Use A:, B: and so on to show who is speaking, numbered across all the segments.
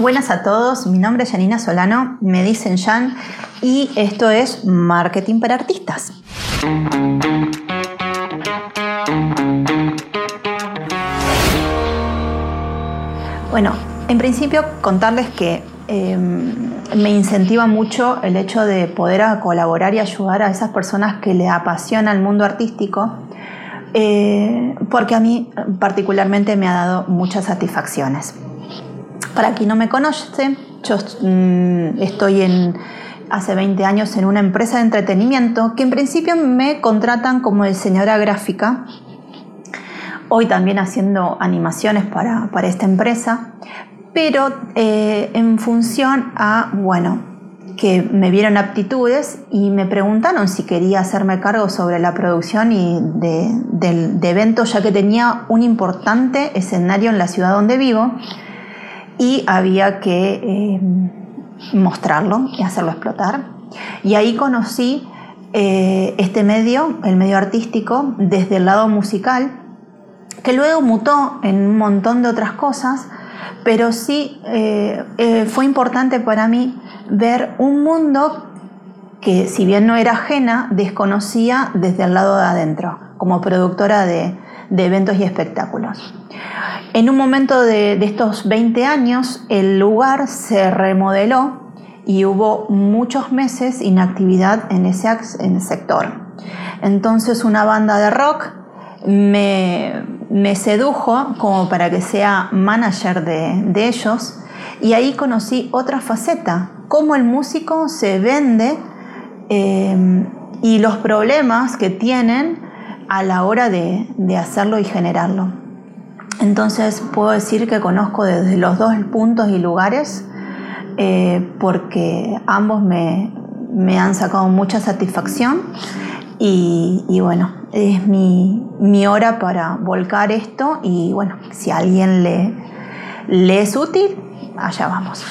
A: Buenas a todos, mi nombre es Janina Solano, me dicen Jan y esto es Marketing para Artistas. Bueno, en principio contarles que em, me incentiva mucho el hecho de poder colaborar y ayudar a esas personas que le apasiona el mundo artístico, eh, porque a mí particularmente me ha dado muchas satisfacciones. Para quien no me conoce, yo mm, estoy en, hace 20 años en una empresa de entretenimiento que en principio me contratan como diseñadora gráfica, hoy también haciendo animaciones para, esta empresa, pero eh, en función a, bueno, que me vieron aptitudes y me preguntaron si quería hacerme cargo sobre la producción y de, de eventos, ya que tenía un importante escenario en la ciudad donde vivo y había que eh, mostrarlo y hacerlo explotar. Y ahí conocí eh, este medio, el medio artístico, desde el lado musical, que luego mutó en un montón de otras cosas, pero sí eh, fue importante para mí ver un mundo que si bien no era ajena, desconocía desde el lado de adentro, como productora de, de eventos y espectáculos. En un momento de, estos 20 años, el lugar se remodeló y hubo muchos meses inactividad en ese, en el sector. Entonces una banda de rock me, sedujo como para que sea manager de, ellos y ahí conocí otra faceta, cómo el músico se vende eh, y los problemas que tienen a la hora de hacerlo y generarlo. Entonces puedo decir que conozco desde los dos puntos y lugares eh, porque ambos me, han sacado mucha satisfacción y, bueno, es mi, hora para volcar esto y bueno, si a alguien le, le es útil, allá vamos.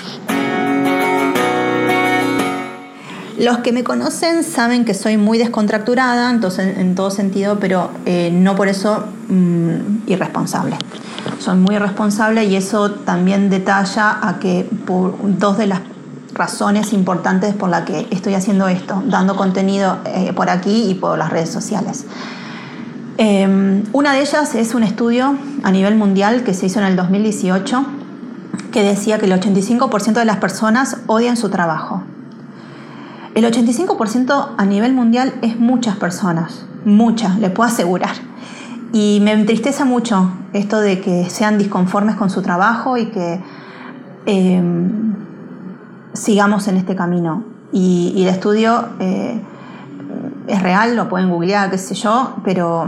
A: Los que me conocen saben que soy muy descontracturada, entonces en todo sentido, pero eh, no por eso mm, irresponsable. Soy muy irresponsable y eso también detalla a que por dos de las razones importantes por las que estoy haciendo esto, dando contenido eh, por aquí y por las redes sociales. Em, una de ellas es un estudio a nivel mundial que se hizo en el 2018 que decía que el 85% de las personas odian su trabajo. El 85% a nivel mundial es muchas personas, muchas, le puedo asegurar. Y me entristece mucho esto de que sean disconformes con su trabajo y que em, sigamos en este camino. Y, el estudio eh, es real, lo pueden googlear, qué sé yo, pero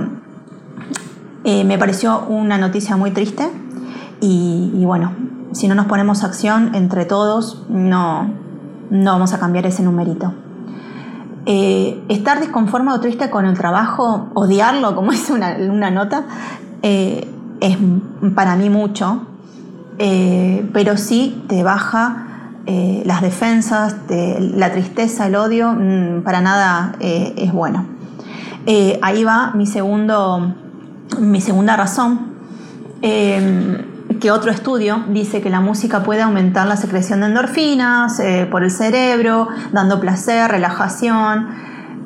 A: eh, me pareció una noticia muy triste y, y, bueno, si no nos ponemos acción entre todos, no, no vamos a cambiar ese numerito. Eh, estar disconforme o triste con el trabajo, odiarlo, como es una, nota, eh, es para mí mucho, eh, pero sí te baja las defensas, la tristeza, el odio, mm, para nada es bueno. ahí va mi, segundo, mi segunda razón que otro estudio dice que la música puede aumentar la secreción de endorfinas eh, por el cerebro, dando placer, relajación.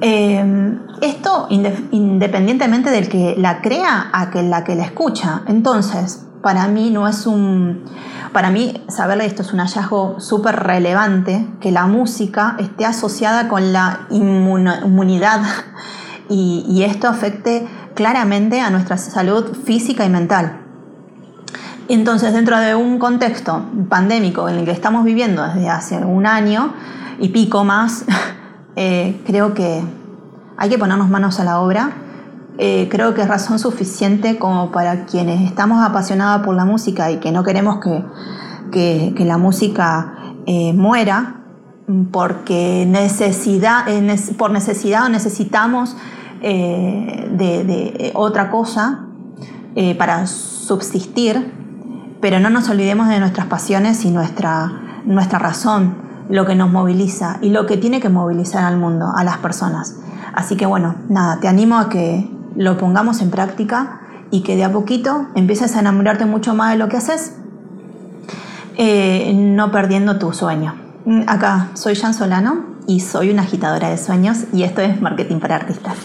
A: Eh, esto independientemente del que la crea a que la que la escucha. Entonces, para mí no es un... Para mí, saberle esto es un hallazgo súper relevante, que la música esté asociada con la inmunidad y, y esto afecte claramente a nuestra salud física y mental. Entonces, dentro de un contexto pandémico en el que estamos viviendo desde hace un año y pico más, eh, creo que hay que ponernos manos a la obra. Eh, creo que es razón suficiente como para quienes estamos apasionados por la música y que no queremos que, la música eh, muera, porque necesidad, por necesidad necesitamos de, otra cosa para subsistir pero no nos olvidemos de nuestras pasiones y nuestra, nuestra razón, lo que nos moviliza y lo que tiene que movilizar al mundo, a las personas. Así que bueno, nada, te animo a que lo pongamos en práctica y que de a poquito empieces a enamorarte mucho más de lo que haces. eh, no perdiendo tu sueño. Acá soy Jan Solano y soy una agitadora de sueños y esto es Marketing para Artistas.